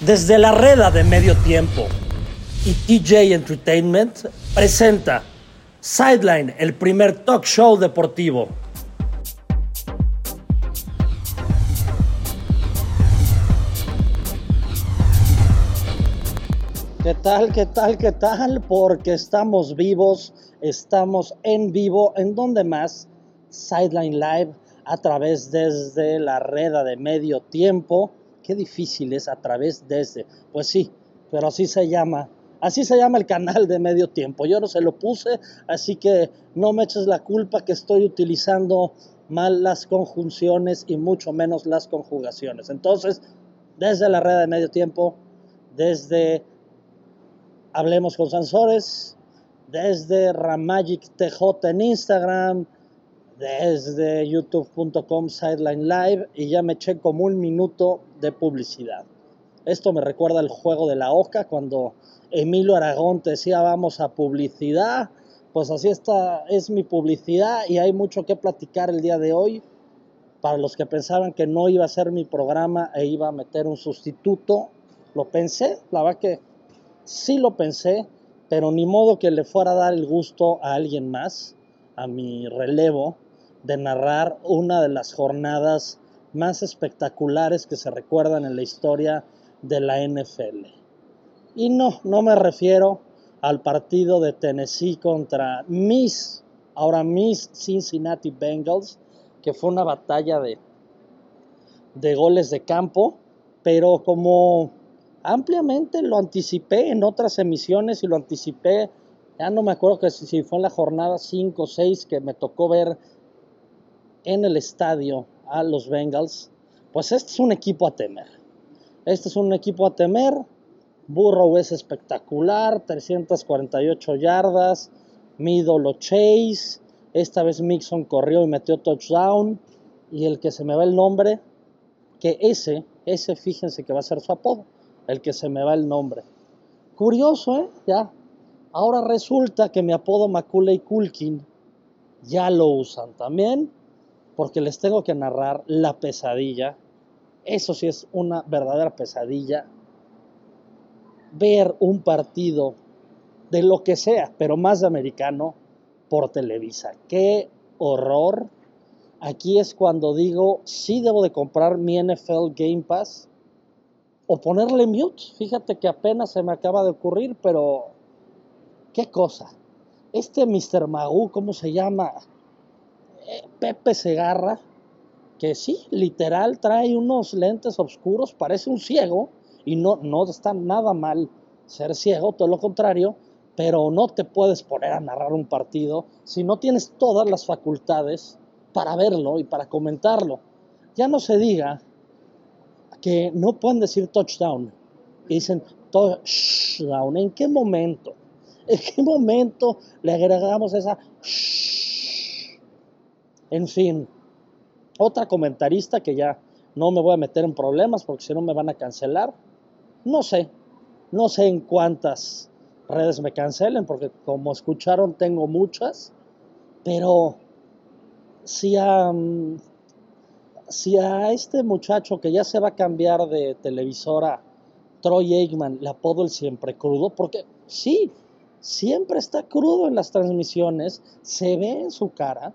Desde la reda de medio tiempo y TJ Entertainment presenta Sideline, el primer talk show deportivo. ¿Qué tal, qué tal, qué tal? Porque estamos vivos, estamos en vivo, ¿en dónde más? Sideline Live a través desde la reda de medio tiempo. Qué difícil es a través desde. Pues sí, pero así se llama. Así se llama el canal de medio tiempo. Yo no se lo puse, así que no me eches la culpa que estoy utilizando mal las conjunciones y mucho menos las conjugaciones. Entonces, desde la red de medio tiempo, desde Hablemos con Sansores, desde Ramagic TJ en Instagram, desde youtube.com sideline live y ya me eché como un minuto de publicidad. Esto me recuerda el juego de la oca cuando Emilio Aragón te decía vamos a publicidad. Pues así está, es mi publicidad y hay mucho que platicar el día de hoy. Para los que pensaban que no iba a ser mi programa e iba a meter un sustituto, lo pensé, la verdad que sí lo pensé, pero ni modo que le fuera a dar el gusto a alguien más, a mi relevo, de narrar una de las jornadas más espectaculares que se recuerdan en la historia de la NFL. Y no, no me refiero al partido de Tennessee contra mis, ahora mis Cincinnati Bengals, que fue una batalla de, de goles de campo, pero como ampliamente lo anticipé en otras emisiones y lo anticipé, ya no me acuerdo que si fue en la jornada 5 o 6 que me tocó ver en el estadio a los Bengals, pues este es un equipo a temer. Este es un equipo a temer. Burrow es espectacular, 348 yardas. Mi ídolo Chase. Esta vez Mixon corrió y metió touchdown. Y el que se me va el nombre, que ese, ese fíjense que va a ser su apodo, el que se me va el nombre. Curioso, ¿eh? Ya. Ahora resulta que mi apodo Macaulay Culkin ya lo usan también porque les tengo que narrar la pesadilla. Eso sí es una verdadera pesadilla. Ver un partido de lo que sea, pero más de americano, por Televisa. Qué horror. Aquí es cuando digo, sí debo de comprar mi NFL Game Pass o ponerle mute. Fíjate que apenas se me acaba de ocurrir, pero qué cosa. Este Mr. Magoo, ¿cómo se llama? Pepe Segarra, que sí, literal trae unos lentes oscuros, parece un ciego, y no, no está nada mal ser ciego, todo lo contrario, pero no te puedes poner a narrar un partido si no tienes todas las facultades para verlo y para comentarlo. Ya no se diga que no pueden decir touchdown, dicen touchdown. ¿En qué momento? ¿En qué momento le agregamos esa en fin, otra comentarista que ya no me voy a meter en problemas porque si no me van a cancelar. No sé, no sé en cuántas redes me cancelen porque como escucharon tengo muchas, pero si a, si a este muchacho que ya se va a cambiar de televisora, Troy Aikman, le apodo el siempre crudo, porque sí, siempre está crudo en las transmisiones, se ve en su cara,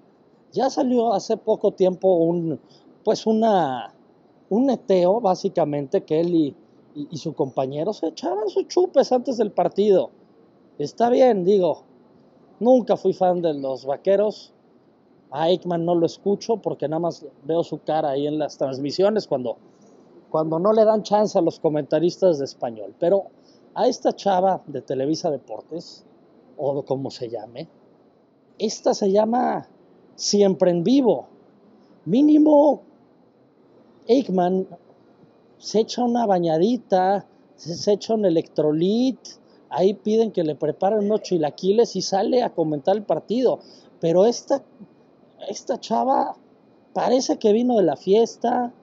ya salió hace poco tiempo un, pues una, un neteo, básicamente, que él y, su compañero se echaban sus chupes antes del partido. Está bien, digo, nunca fui fan de los vaqueros. A Aikman no lo escucho porque nada más veo su cara ahí en las transmisiones cuando, cuando no le dan chance a los comentaristas de español. Pero a esta chava de Televisa Deportes, o como se llame, esta se llama siempre en vivo. Mínimo, Aikman se echa una bañadita, se echa un electrolit, ahí piden que le preparen unos chilaquiles y sale a comentar el partido. Pero esta, esta chava parece que vino de la fiesta,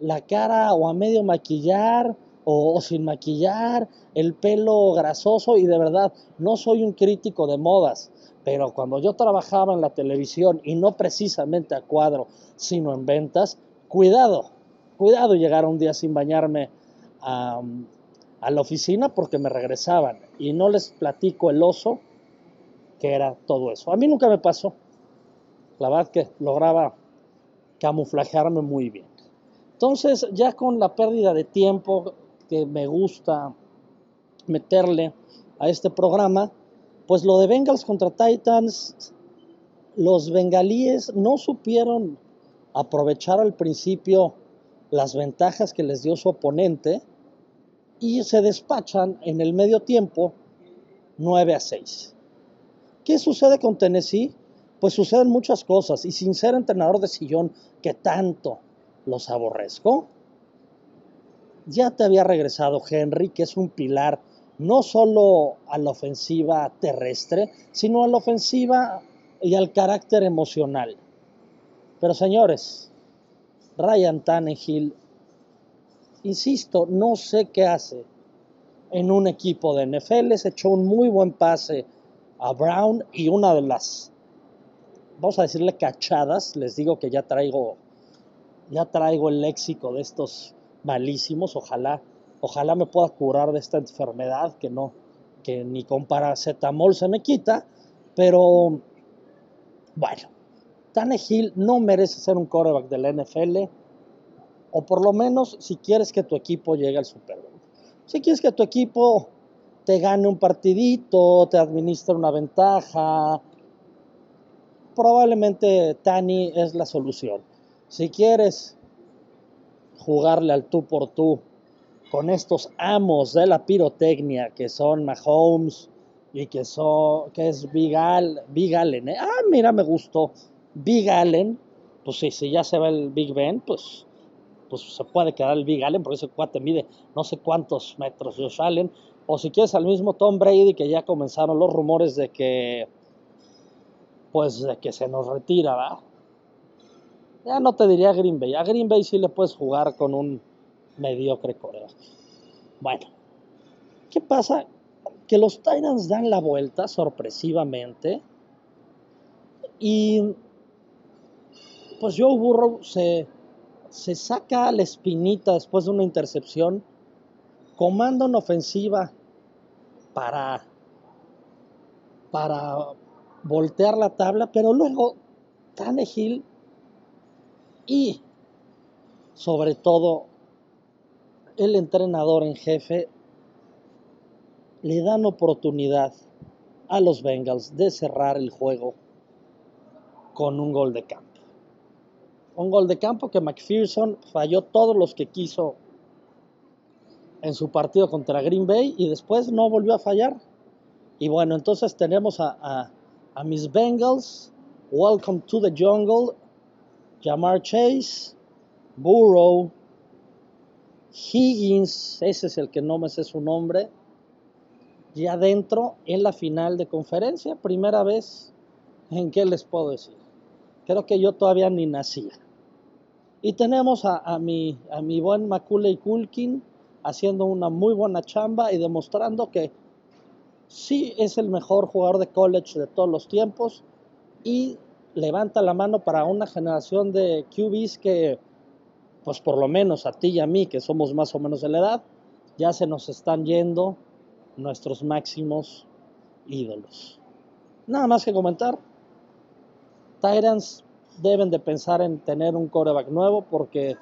la cara o a medio maquillar o, o, sin maquillar, el pelo grasoso y de verdad no soy un crítico de modas, pero cuando yo trabajaba en la televisión y no precisamente a cuadro, sino en ventas, cuidado, cuidado llegar un día sin bañarme a, la oficina porque me regresaban y no les platico el oso que era todo eso. A mí nunca me pasó. La verdad que lograba camuflajearme muy bien. Entonces, ya con la pérdida de tiempo que me gusta meterle a este programa, pues lo de Bengals contra Titans, los bengalíes no supieron aprovechar al principio las ventajas que les dio su oponente y se despachan en el medio tiempo 9 a 6. ¿Qué sucede con Tennessee? Pues suceden muchas cosas y sin ser entrenador de sillón que tanto los aborrezco, ya te había regresado Henry, que es un pilar no solo a la ofensiva terrestre, sino a la ofensiva y al carácter emocional. Pero señores, Ryan Tannehill, insisto, no sé qué hace en un equipo de NFL, se echó un muy buen pase a Brown y una de las, vamos a decirle cachadas, les digo que ya traigo, ya traigo el léxico de estos malísimos, ojalá, ojalá me pueda curar de esta enfermedad que no, que ni con paracetamol se me quita, pero bueno, Tannehill no merece ser un quarterback de la NFL, o por lo menos si quieres que tu equipo llegue al Super Bowl. Si quieres que tu equipo te gane un partidito, te administra una ventaja. Probablemente Tani es la solución. Si quieres jugarle al tú por tú con estos amos de la pirotecnia que son Mahomes y que, son, que es Big, Allen. ¿eh? Ah, mira, me gustó. Big Allen, pues si ya se va el Big Ben, pues, pues se puede quedar el Big Allen porque ese cuate mide no sé cuántos metros Josh Allen o si quieres al mismo Tom Brady, que ya comenzaron los rumores de que, pues, de que se nos retira, ¿va? Ya no te diría Green Bay. A Green Bay sí le puedes jugar con un mediocre coreano. Bueno, ¿qué pasa? Que los Titans dan la vuelta sorpresivamente y pues Joe Burrow se, se saca la espinita después de una intercepción comanda una ofensiva para, para voltear la tabla, pero luego Tannehill y sobre todo el entrenador en jefe le dan oportunidad a los Bengals de cerrar el juego con un gol de campo. Un gol de campo que McPherson falló todos los que quiso en su partido contra Green Bay y después no volvió a fallar. Y bueno, entonces tenemos a, a, mis Bengals, Welcome to the Jungle, Jamar Chase, Burrow, Higgins, ese es el que no me sé su nombre, y adentro en la final de conferencia, primera vez en qué les puedo decir. Creo que yo todavía ni nacía. Y tenemos a, a, mi, a mi buen Macaulay Culkin, haciendo una muy buena chamba y demostrando que sí es el mejor jugador de college de todos los tiempos y levanta la mano para una generación de QBs que, pues por lo menos a ti y a mí, que somos más o menos de la edad, ya se nos están yendo nuestros máximos ídolos. Nada más que comentar. Tyrants deben de pensar en tener un coreback nuevo porque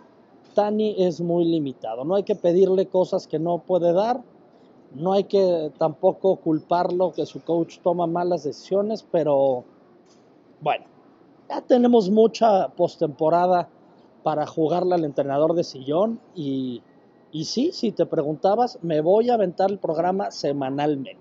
Tani es muy limitado. No hay que pedirle cosas que no puede dar. No hay que tampoco culparlo que su coach toma malas decisiones, pero bueno, ya tenemos mucha postemporada para jugarle al entrenador de sillón y, y sí, si te preguntabas, me voy a aventar el programa semanalmente.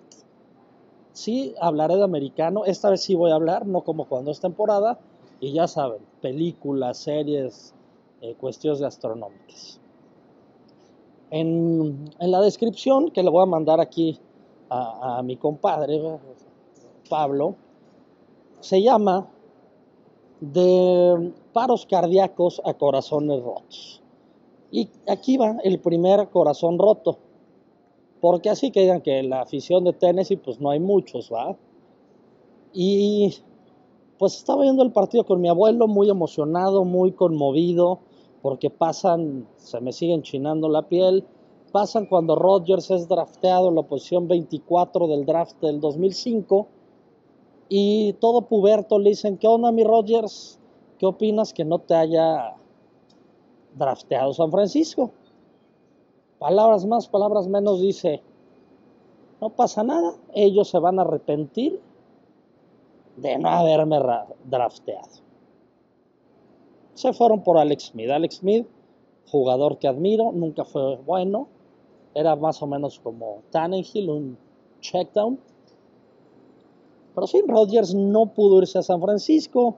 Sí, hablaré de americano, esta vez sí voy a hablar, no como cuando es temporada, y ya saben, películas, series, eh, cuestiones gastronómicas. En, en, la descripción que le voy a mandar aquí a, a mi compadre Pablo, se llama de paros cardíacos a corazones rotos. Y aquí va el primer corazón roto. Porque así que digan que la afición de Tennessee, pues no hay muchos, ¿va? Y pues estaba viendo el partido con mi abuelo, muy emocionado, muy conmovido porque pasan, se me siguen chinando la piel, pasan cuando Rodgers es drafteado en la posición 24 del draft del 2005 y todo puberto le dicen, ¿qué onda mi Rodgers? ¿Qué opinas que no te haya drafteado San Francisco? Palabras más, palabras menos dice, no pasa nada, ellos se van a arrepentir de no haberme drafteado. Se fueron por Alex Smith. Alex Smith, jugador que admiro, nunca fue bueno, era más o menos como Tannehill, un checkdown. Pero sí, Rodgers no pudo irse a San Francisco,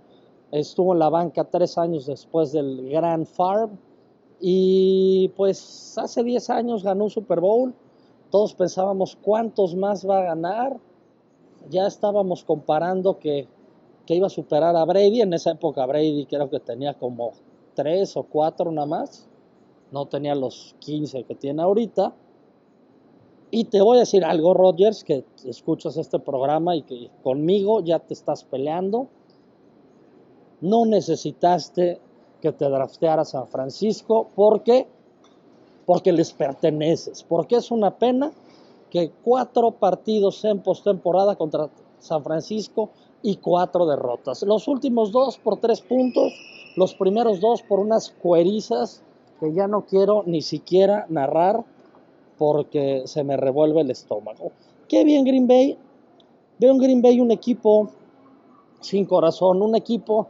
estuvo en la banca tres años después del Grand Farm y pues hace 10 años ganó un Super Bowl. Todos pensábamos cuántos más va a ganar. Ya estábamos comparando que, que iba a superar a Brady. En esa época Brady creo que tenía como 3 o 4 nada más. No tenía los 15 que tiene ahorita. Y te voy a decir algo, Rogers, que escuchas este programa y que conmigo ya te estás peleando. No necesitaste que te drafteara San Francisco porque porque les perteneces, porque es una pena que cuatro partidos en postemporada contra San Francisco y cuatro derrotas. Los últimos dos por tres puntos, los primeros dos por unas cuerizas que ya no quiero ni siquiera narrar porque se me revuelve el estómago. Qué bien Green Bay. Veo en Green Bay un equipo sin corazón, un equipo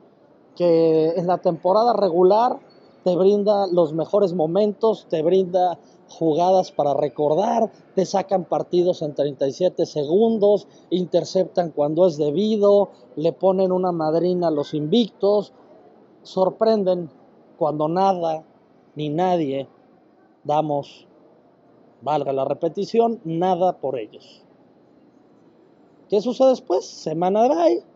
que en la temporada regular te brinda los mejores momentos, te brinda jugadas para recordar, te sacan partidos en 37 segundos, interceptan cuando es debido, le ponen una madrina a los invictos, sorprenden cuando nada ni nadie damos valga la repetición, nada por ellos. ¿Qué sucede después? Semana de bye.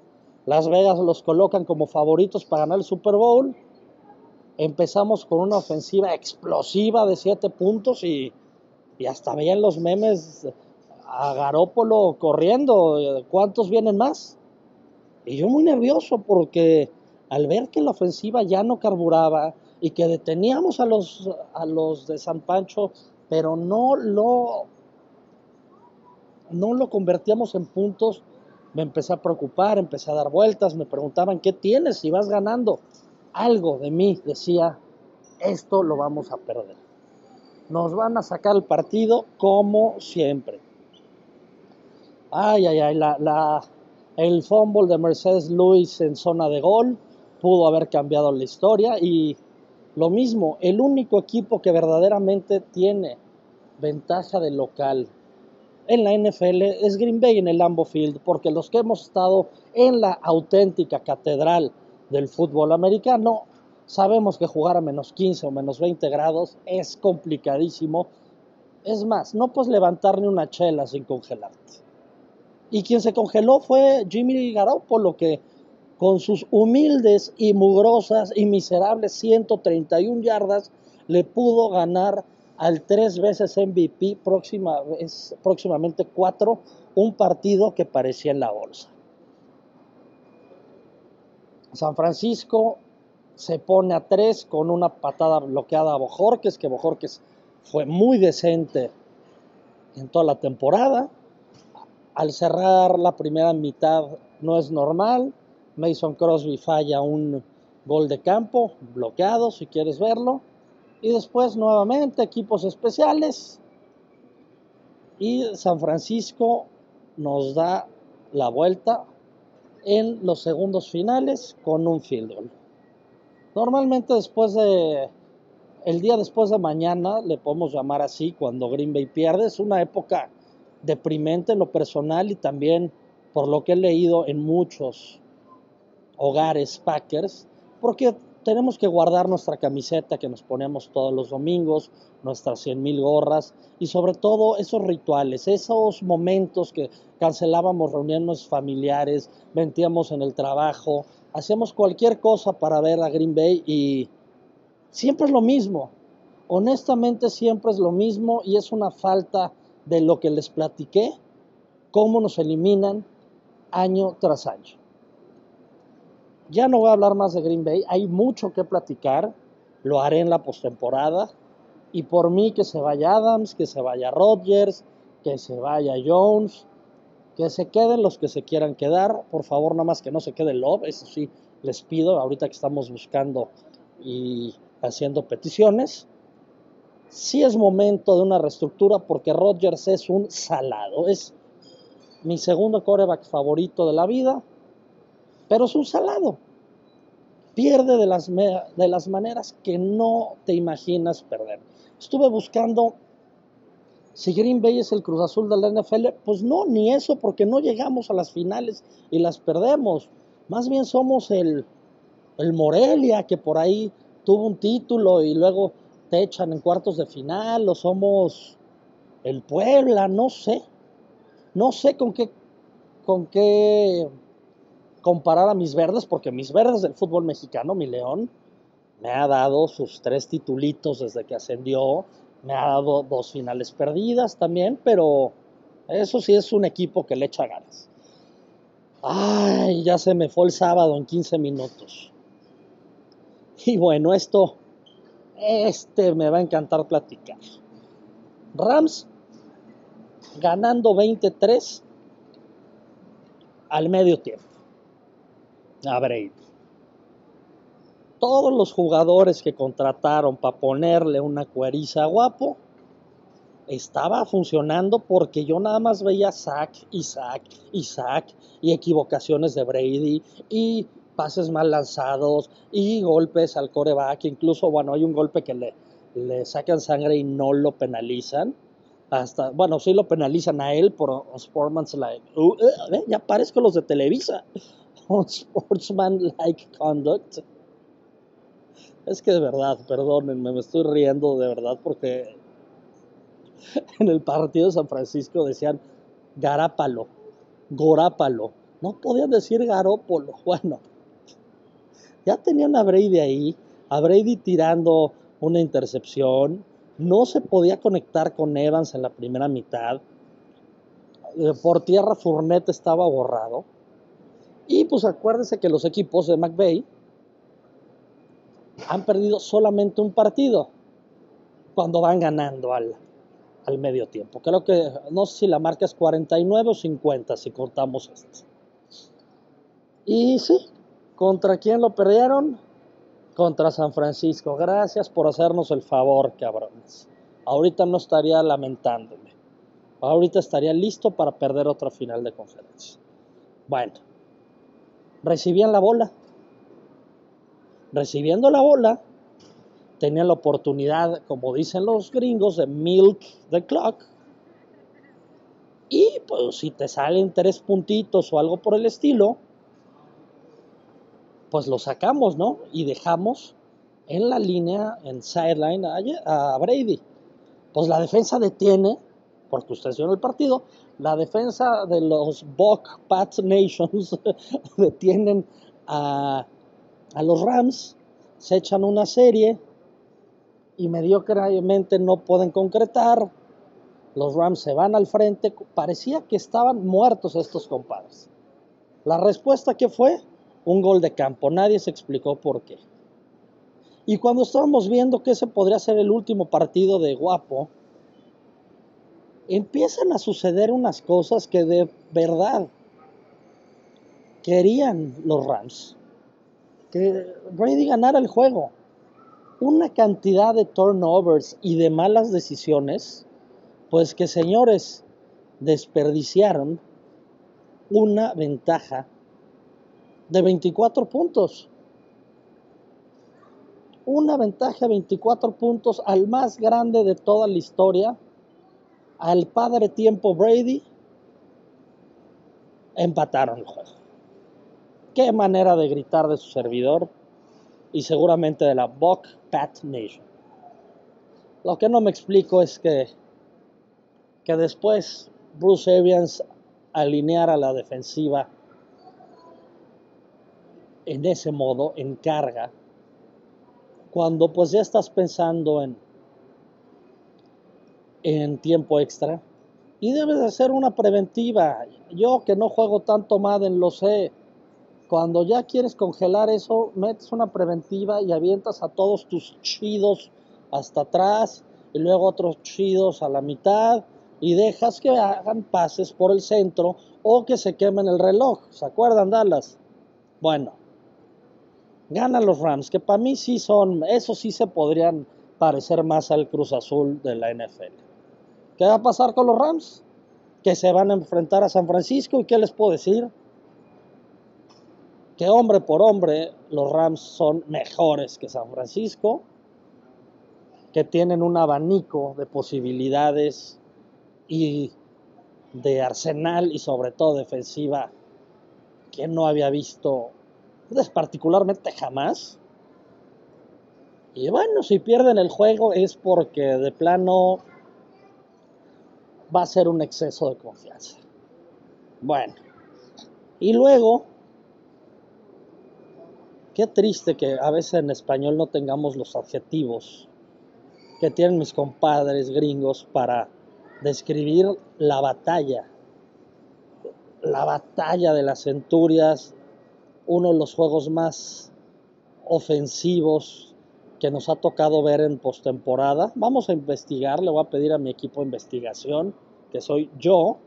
Las Vegas los colocan como favoritos para ganar el Super Bowl. Empezamos con una ofensiva explosiva de 7 puntos y, hasta veían los memes a Garópolo corriendo. ¿Cuántos vienen más? Y yo muy nervioso porque al ver que la ofensiva ya no carburaba y que deteníamos a los, a los de San Pancho pero no lo, no lo convertíamos en puntos. Me empecé a preocupar, empecé a dar vueltas, me preguntaban, ¿qué tienes si vas ganando? Algo de mí decía, esto lo vamos a perder. Nos van a sacar el partido como siempre. Ay, ay, ay, la, la, el fumble de Mercedes Luis en zona de gol pudo haber cambiado la historia y lo mismo, el único equipo que verdaderamente tiene ventaja de local en la NFL es Green Bay en el Lambeau Field, porque los que hemos estado en la auténtica catedral del fútbol americano, sabemos que jugar a menos 15 o menos 20 grados es complicadísimo. Es más, no puedes levantar ni una chela sin congelarte. Y quien se congeló fue Jimmy Garoppolo, que con sus humildes y mugrosas y miserables 131 yardas, le pudo ganar al tres veces MVP, próxima vez, próximamente cuatro, un partido que parecía en la bolsa. San Francisco se pone a tres con una patada bloqueada a Bojorques, que Bojorques fue muy decente en toda la temporada. Al cerrar la primera mitad no es normal, Mason Crosby falla un gol de campo, bloqueado si quieres verlo. Y después nuevamente equipos especiales. Y San Francisco nos da la vuelta en los segundos finales con un field goal. Normalmente después de el día después de mañana, le podemos llamar así, cuando Green Bay pierde, es una época deprimente en lo personal y también por lo que he leído en muchos hogares Packers, porque tenemos que guardar nuestra camiseta que nos ponemos todos los domingos, nuestras 100 mil gorras y sobre todo esos rituales, esos momentos que cancelábamos reuniones familiares, mentíamos en el trabajo, hacíamos cualquier cosa para ver a Green Bay y siempre es lo mismo. Honestamente siempre es lo mismo y es una falta de lo que les platiqué, cómo nos eliminan año tras año. Ya no voy a hablar más de Green Bay, hay mucho que platicar, lo haré en la postemporada, Y por mí que se vaya Adams, que se vaya Rodgers, que se vaya Jones, que se queden los que se quieran quedar. Por favor, nada más que no se quede Love, eso sí, les pido, ahorita que estamos buscando y haciendo peticiones. Sí es momento de una reestructura porque Rodgers es un salado, es mi segundo coreback favorito de la vida, pero es un salado. Pierde de las, de las maneras que no te imaginas perder. Estuve buscando si Green Bay es el Cruz Azul de la NFL, pues no, ni eso, porque no llegamos a las finales y las perdemos. Más bien somos el, el Morelia, que por ahí tuvo un título y luego te echan en cuartos de final, o somos el Puebla, no sé. No sé con qué, con qué comparar a mis verdes, porque mis verdes del fútbol mexicano, mi León, me ha dado sus tres titulitos desde que ascendió, me ha dado dos finales perdidas también, pero eso sí es un equipo que le echa ganas. Ay, ya se me fue el sábado en 15 minutos. Y bueno, esto, este me va a encantar platicar. Rams ganando 23 al medio tiempo. A Brady. Todos los jugadores que contrataron para ponerle una cueriza guapo, estaba funcionando porque yo nada más veía sack y sack y y equivocaciones de Brady y pases mal lanzados y golpes al coreback. Incluso, bueno, hay un golpe que le, le sacan sangre y no lo penalizan. Hasta, bueno, sí lo penalizan a él por sportsmanlike. Uh, uh, ya parezco los de Televisa. Sportsman-like conduct. Es que de verdad, perdónenme, me estoy riendo de verdad porque en el partido de San Francisco decían Garápalo, Gorápalo. No podían decir Garópolo. Bueno, ya tenían a Brady ahí, a Brady tirando una intercepción, no se podía conectar con Evans en la primera mitad, eh, por tierra Fournette estaba borrado, y pues acuérdense que los equipos de McVeigh han perdido solamente un partido cuando van ganando al, al medio tiempo. Creo que no sé si la marca es 49 o 50 si contamos esto. Y sí, ¿Contra quién lo perdieron? Contra San Francisco. Gracias por hacernos el favor, cabrones. Ahorita no estaría lamentándome. Ahorita estaría listo para perder otra final de conferencia. Bueno, recibían la bola. Recibiendo la bola, tenían la oportunidad, como dicen los gringos, de milk the clock. Y pues si te salen tres puntitos o algo por el estilo, pues lo sacamos, ¿no? Y dejamos en la línea, en sideline, a, Brady. Pues la defensa detiene, porque ustedes vieron el partido, la defensa de los Buck Pat Nations detienen a, a los Rams, se echan una serie y mediocremente no pueden concretar. Los Rams se van al frente. Parecía que estaban muertos estos compadres. La respuesta que fue, un gol de campo. Nadie se explicó por qué. Y cuando estábamos viendo que ese podría ser el último partido de Guapo, empiezan a suceder unas cosas que de verdad querían los Rams. Que Brady ganara el juego. Una cantidad de turnovers y de malas decisiones, pues que señores desperdiciaron una ventaja de 24 puntos. Una ventaja de 24 puntos al más grande de toda la historia, al padre tiempo Brady, empataron el juego. Qué manera de gritar de su servidor y seguramente de la Buck Pat Nation. Lo que no me explico es que, que después Bruce Arians alineara la defensiva en ese modo, en carga, cuando pues ya estás pensando en, en tiempo extra y debes hacer una preventiva. Yo que no juego tanto Madden lo sé. Cuando ya quieres congelar eso, metes una preventiva y avientas a todos tus chidos hasta atrás y luego otros chidos a la mitad y dejas que hagan pases por el centro o que se quemen el reloj. ¿Se acuerdan, Dallas? Bueno, ganan los Rams, que para mí sí son, eso sí se podrían parecer más al Cruz Azul de la NFL. ¿Qué va a pasar con los Rams? Que se van a enfrentar a San Francisco y ¿qué les puedo decir? Que hombre por hombre los Rams son mejores que San Francisco, que tienen un abanico de posibilidades y de arsenal y sobre todo defensiva que no había visto pues, particularmente jamás. Y bueno, si pierden el juego es porque de plano va a ser un exceso de confianza. Bueno, y luego, qué triste que a veces en español no tengamos los adjetivos que tienen mis compadres gringos para describir la batalla, la batalla de las centurias, uno de los juegos más ofensivos que nos ha tocado ver en postemporada. Vamos a investigar, le voy a pedir a mi equipo de investigación, que soy yo,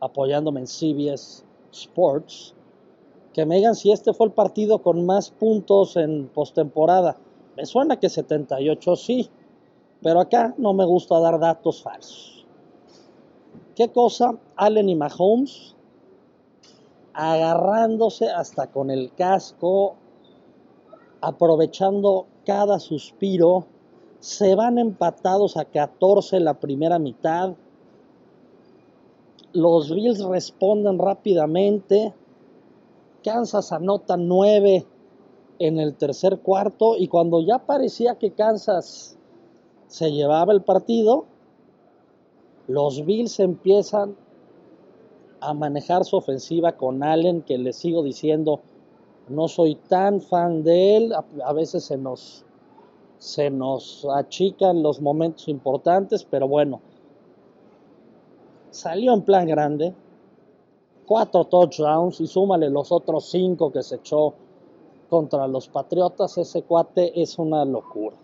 apoyándome en CBS Sports, que me digan si este fue el partido con más puntos en postemporada. Me suena que 78 sí, pero acá no me gusta dar datos falsos. ¿Qué cosa? Allen y Mahomes agarrándose hasta con el casco, aprovechando cada suspiro, se van empatados a 14 la primera mitad. Los Bills responden rápidamente. Kansas anota 9 en el tercer cuarto y cuando ya parecía que Kansas se llevaba el partido, los Bills empiezan a manejar su ofensiva con Allen, que le sigo diciendo, no soy tan fan de él, a, veces se nos, se nos achican los momentos importantes, pero bueno, salió en plan grande, cuatro touchdowns y súmale los otros cinco que se echó contra los Patriotas, ese cuate es una locura.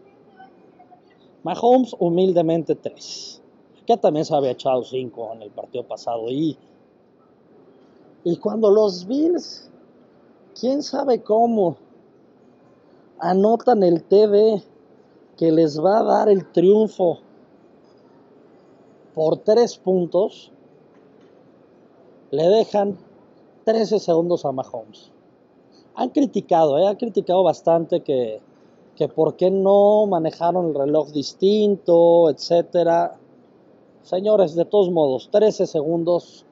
Mahomes humildemente tres que también se había echado cinco en el partido pasado. Y, y cuando los Bills, quién sabe cómo, anotan el TV que les va a dar el triunfo por tres puntos, le dejan 13 segundos a Mahomes. Han criticado, ¿eh? han criticado bastante que, que por qué no manejaron el reloj distinto, etcétera. Señores, de todos modos, 13 segundos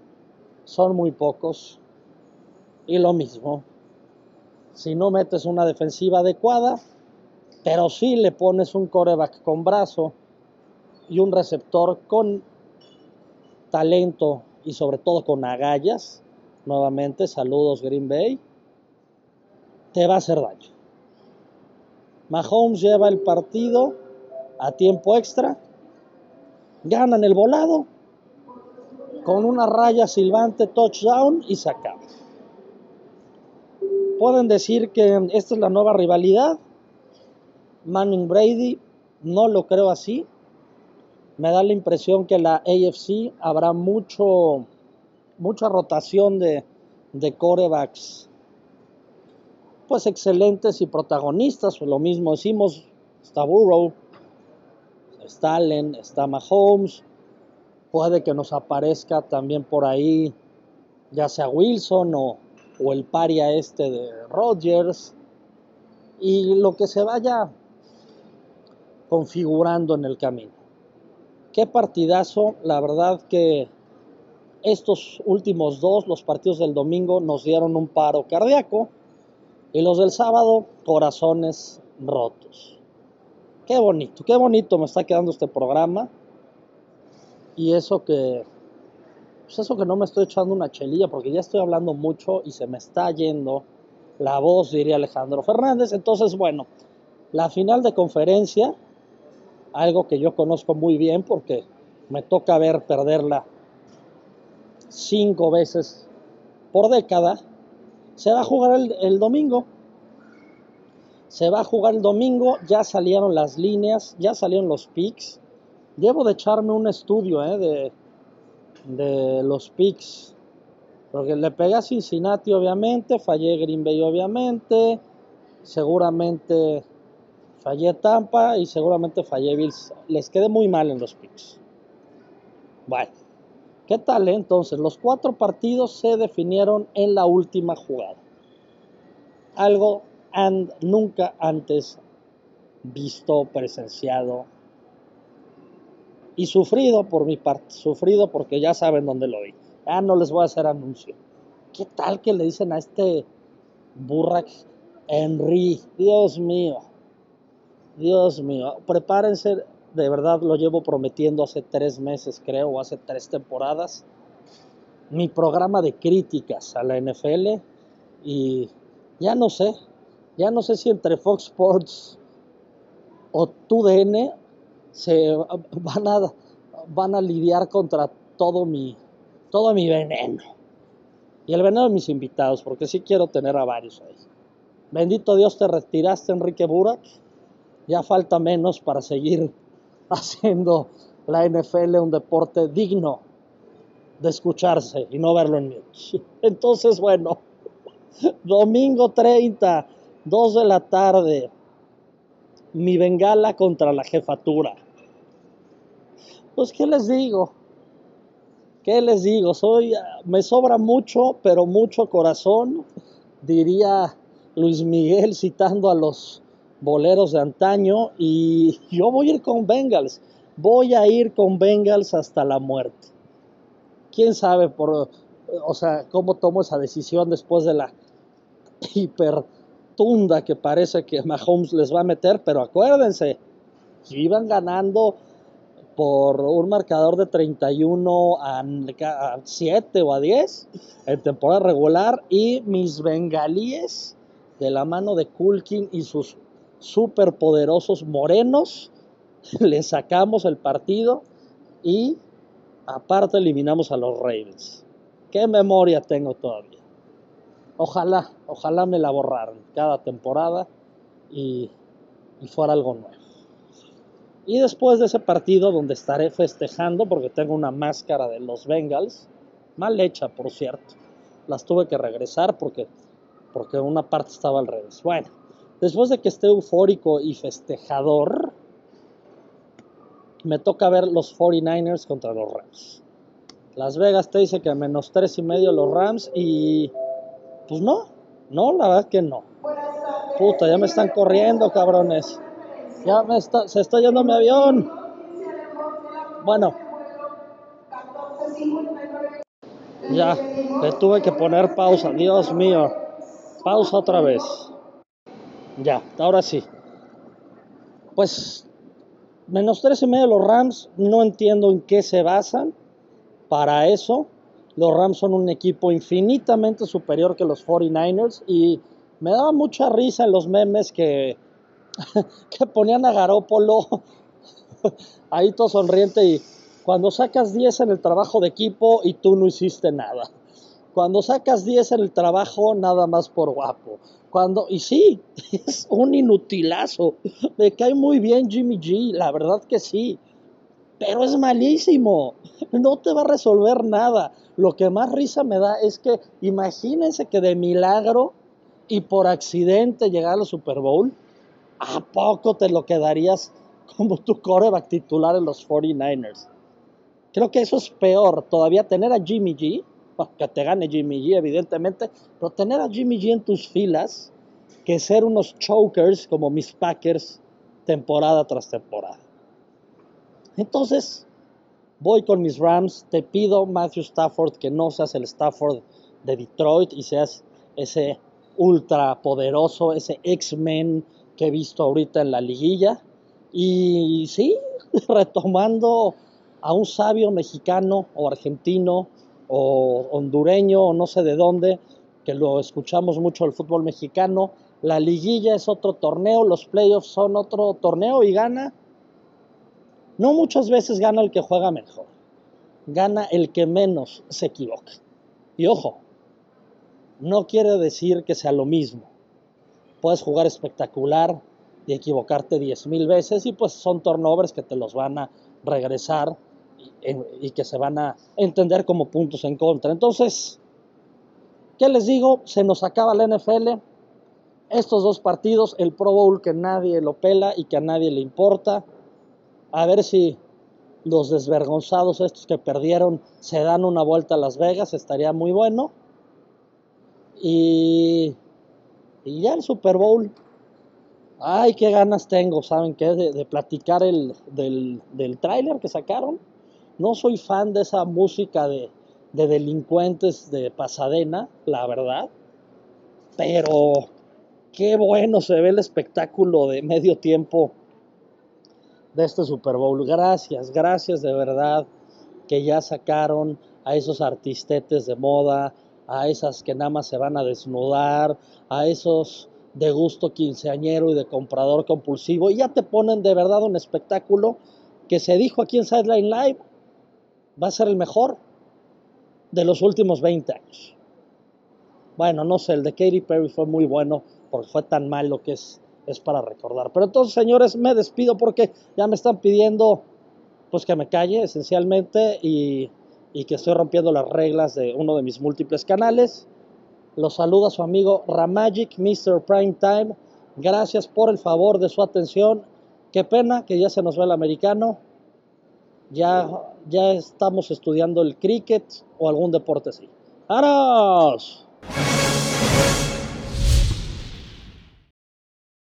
son muy pocos. Y lo mismo, si no metes una defensiva adecuada, pero si le pones un coreback con brazo y un receptor con talento y sobre todo con agallas, nuevamente saludos Green Bay, te va a hacer daño. Mahomes lleva el partido a tiempo extra ganan el volado con una raya silbante touchdown y se acaba. Pueden decir que esta es la nueva rivalidad. Manning Brady, no lo creo así. Me da la impresión que la AFC habrá mucho, mucha rotación de, de corebacks pues excelentes y protagonistas. Lo mismo decimos, está Burrow, está Allen, está Mahomes, puede que nos aparezca también por ahí ya sea Wilson o, o el paria este de Rodgers y lo que se vaya configurando en el camino. Qué partidazo, la verdad que estos últimos dos, los partidos del domingo, nos dieron un paro cardíaco y los del sábado, corazones rotos. Qué bonito, qué bonito me está quedando este programa. Y eso que, pues eso que no me estoy echando una chelilla, porque ya estoy hablando mucho y se me está yendo la voz, diría Alejandro Fernández. Entonces, bueno, la final de conferencia, algo que yo conozco muy bien porque me toca ver perderla cinco veces por década, se va a jugar el, domingo. Se va a jugar el domingo, ya salieron las líneas, ya salieron los picks. Llevo de echarme un estudio ¿eh? de, de los picks. Porque le pegué a Cincinnati, obviamente. Fallé Green Bay, obviamente. Seguramente fallé Tampa y seguramente fallé Bills. Les quedé muy mal en los picks. Bueno, ¿qué tal? Eh? Entonces, los cuatro partidos se definieron en la última jugada. Algo and, nunca antes visto, presenciado y sufrido por mi parte, sufrido porque ya saben dónde lo vi. Ah, no les voy a hacer anuncio. ¿Qué tal que le dicen a este Burrak Henry? Dios mío, Dios mío, prepárense, de verdad lo llevo prometiendo hace tres meses, creo, o hace tres temporadas, mi programa de críticas a la NFL y ya no sé, ya no sé si entre Fox Sports o TUDN se van a, van a lidiar contra todo mi, todo mi veneno. Y el veneno de mis invitados, porque sí quiero tener a varios ahí. Bendito Dios, te retiraste, Enrique Burak. Ya falta menos para seguir haciendo la NFL un deporte digno de escucharse y no verlo en mí. Entonces, bueno, domingo 30, 2 de la tarde, mi bengala contra la jefatura. Pues, ¿qué les digo? ¿Qué les digo? Soy, me sobra mucho, pero mucho corazón, diría Luis Miguel citando a los boleros de antaño, y yo voy a ir con Bengals, voy a ir con Bengals hasta la muerte. ¿Quién sabe por, o sea, cómo tomo esa decisión después de la hipertunda que parece que Mahomes les va a meter? Pero acuérdense, iban ganando por un marcador de 31 a, 7 o a 10 en temporada regular y mis bengalíes de la mano de Kulkin y sus superpoderosos morenos le sacamos el partido y aparte eliminamos a los Ravens. ¿Qué memoria tengo todavía? Ojalá, ojalá me la borraran cada temporada y, y fuera algo nuevo. Y después de ese partido donde estaré festejando porque tengo una máscara de los Bengals, mal hecha por cierto, las tuve que regresar porque, porque una parte estaba al revés. Bueno, después de que esté eufórico y festejador, me toca ver los 49ers contra los Rams. Las Vegas te dice que menos tres y medio los Rams y pues no, no, la verdad que no. Puta, ya me están corriendo, cabrones. Ya me está, se está yendo mi avión. Bueno. Ya, le tuve que poner pausa. Dios mío. Pausa otra vez. Ya, ahora sí. Pues, menos tres y medio los Rams. No entiendo en qué se basan para eso. Los Rams son un equipo infinitamente superior que los 49ers. Y me daba mucha risa en los memes que que ponían a Garópolo ahí todo sonriente y cuando sacas 10 en el trabajo de equipo y tú no hiciste nada. Cuando sacas 10 en el trabajo, nada más por guapo. Cuando, y sí, es un inutilazo. Me cae muy bien Jimmy G, la verdad que sí. Pero es malísimo. No te va a resolver nada. Lo que más risa me da es que imagínense que de milagro y por accidente llegar al Super Bowl ¿a poco te lo quedarías como tu coreback titular en los 49ers? Creo que eso es peor, todavía tener a Jimmy G, que te gane Jimmy G evidentemente, pero tener a Jimmy G en tus filas que ser unos chokers como mis Packers temporada tras temporada. Entonces, voy con mis Rams, te pido Matthew Stafford que no seas el Stafford de Detroit y seas ese ultra poderoso, ese X-Men que he visto ahorita en la liguilla. Y sí, retomando a un sabio mexicano o argentino o hondureño o no sé de dónde, que lo escuchamos mucho el fútbol mexicano, la liguilla es otro torneo, los playoffs son otro torneo y gana. No muchas veces gana el que juega mejor, gana el que menos se equivoca. Y ojo, no quiere decir que sea lo mismo puedes jugar espectacular y equivocarte 10.000 veces y pues son turnovers que te los van a regresar y, que se van a entender como puntos en contra. Entonces, ¿qué les digo? Se nos acaba la NFL. Estos dos partidos, el Pro Bowl que nadie lo pela y que a nadie le importa. A ver si los desvergonzados estos que perdieron se dan una vuelta a Las Vegas, estaría muy bueno. Y, y ya el Super Bowl. Ay, qué ganas tengo, ¿saben qué? De, platicar el, del, del tráiler que sacaron. No soy fan de esa música de, de delincuentes de Pasadena, la verdad. Pero qué bueno se ve el espectáculo de medio tiempo de este Super Bowl. Gracias, gracias de verdad que ya sacaron a esos artistetes de moda, a esas que nada más se van a desnudar, a esos de gusto quinceañero y de comprador compulsivo, y ya te ponen de verdad un espectáculo que se dijo aquí en Sideline Live, va a ser el mejor de los últimos 20 años. Bueno, no sé, el de Katy Perry fue muy bueno porque fue tan malo que es, es para recordar. Pero entonces, señores, me despido porque ya me están pidiendo pues que me calle esencialmente y, y que estoy rompiendo las reglas de uno de mis múltiples canales. Los saluda su amigo Ramagic, Mr. Prime Time. Gracias por el favor de su atención. Qué pena que ya se nos va el americano ya, ya estamos estudiando el cricket o algún deporte así. ¡Aros!